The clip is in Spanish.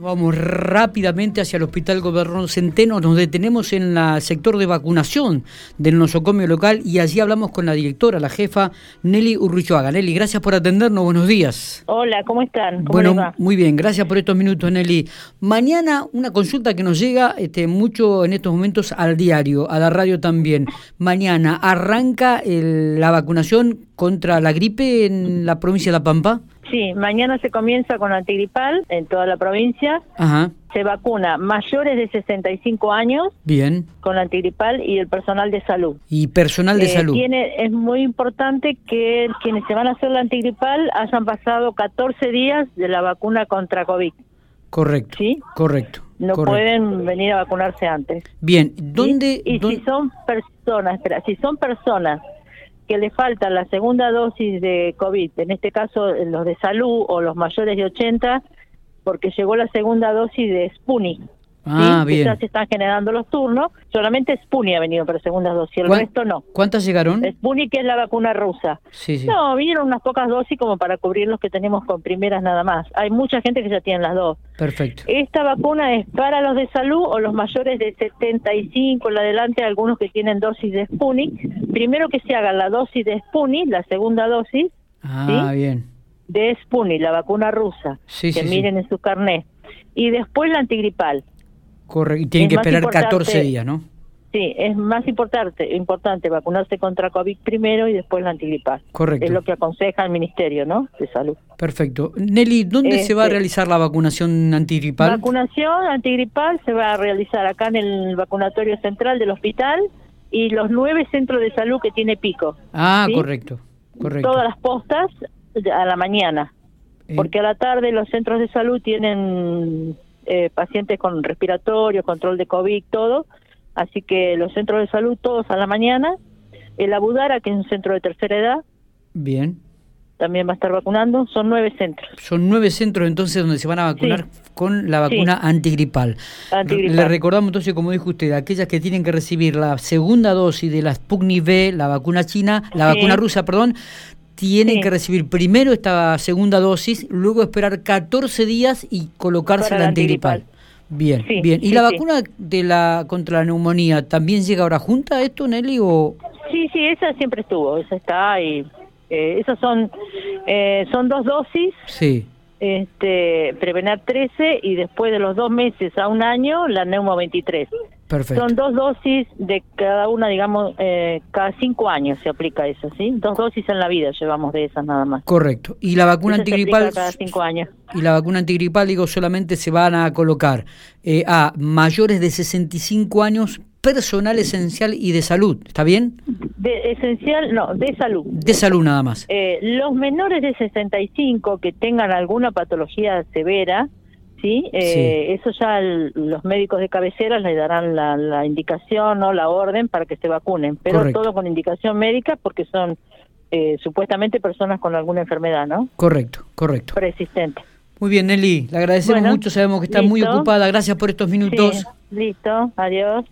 Vamos rápidamente hacia el Hospital Gobernador Centeno, nos detenemos en el sector de vacunación del nosocomio local y allí hablamos con la directora, la jefa Nelly Urruchoaga. Nelly, gracias por atendernos, buenos días. Hola, ¿cómo están? bueno, muy bien, gracias por estos minutos, Nelly. Mañana una consulta que nos llega este, mucho en estos momentos al diario, a la radio también. Mañana arranca la vacunación contra la gripe en la provincia de La Pampa. Sí, mañana se comienza con antigripal en toda la provincia. Ajá. Se vacuna mayores de 65 años. Bien. Con antigripal y el personal de salud. Y personal de eh, salud. Tiene, es muy importante que quienes se van a hacer la antigripal hayan pasado 14 días de la vacuna contra COVID. Correcto. ¿Sí? Correcto. No pueden venir a vacunarse antes. Bien, ¿dónde? Y si son personas, espera, si son personas que le falta la segunda dosis de COVID, en este caso los de salud o los mayores de 80, porque llegó la segunda dosis de Sputnik. Ah, bien. Ya se están generando los turnos. Solamente Sputnik ha venido para segunda dosis, el resto no. ¿Cuántas llegaron? Sputnik es la vacuna rusa. Sí, sí. No, vinieron unas pocas dosis como para cubrir los que tenemos con primeras nada más. Hay mucha gente que ya tiene las dos. Perfecto. Esta vacuna es para los de salud o los mayores de 75 en adelante, algunos que tienen dosis de Sputnik. Primero que se haga la dosis de Sputnik, la segunda dosis. Ah, bien. De Sputnik, la vacuna rusa. Sí, que miren en su carnet. Y después la antigripal. Correcto, y tienen que esperar 14 días, ¿no? Sí, es más importante, importante vacunarse contra COVID primero y después la antigripal. Correcto. Es lo que aconseja el Ministerio, ¿no? De Salud. Perfecto. Nelly, ¿dónde se va a este, realizar la vacunación antigripal? Vacunación antigripal se va a realizar acá en el vacunatorio central del hospital y los nueve centros de salud que tiene Pico. Ah, correcto, correcto. Todas las postas a la mañana, eh. porque a la tarde los centros de salud tienen eh, pacientes con respiratorio, control de COVID, todo. Así que los centros de salud todos a la mañana. El Abudara, que es un centro de tercera edad. Bien. También va a estar vacunando. Son nueve centros. Son nueve centros entonces donde se van a vacunar con la vacuna antigripal. antigripal. Le recordamos entonces, como dijo usted, aquellas que tienen que recibir la segunda dosis de la Sputnik V, la vacuna china, la vacuna rusa, perdón, tienen que recibir primero esta segunda dosis, luego esperar 14 días y colocarse la antigripal. Bien, bien. ¿Y la vacuna de la contra la neumonía también llega ahora junta esto, Nelly? O... Sí, sí, esa siempre estuvo, esa está ahí. Eh, esas son, eh, son dos dosis. Sí. Este, Prevenar 13 y después de los dos meses a un año la Neumo 23. Perfecto. Son dos dosis de cada una, digamos, eh, cada cinco años se aplica eso, ¿sí? Dos dosis en la vida llevamos de esas nada más. Correcto. Y la vacuna antigripal. cada cinco años. Y la vacuna antigripal, digo, solamente se van a colocar eh, a mayores de 65 años, personal esencial y de salud. ¿Está bien? De esencial, no, de salud. De salud nada más. Eh, los menores de 65 que tengan alguna patología severa, ¿sí? Eh, Eso ya los médicos de cabecera les darán la, indicación o la orden para que se vacunen, pero todo con indicación médica porque son eh, supuestamente personas con alguna enfermedad, ¿no? Correcto, correcto. Persistente. Muy bien, Nelly, le agradecemos mucho, sabemos que está muy ocupada, gracias por estos minutos. listo, adiós.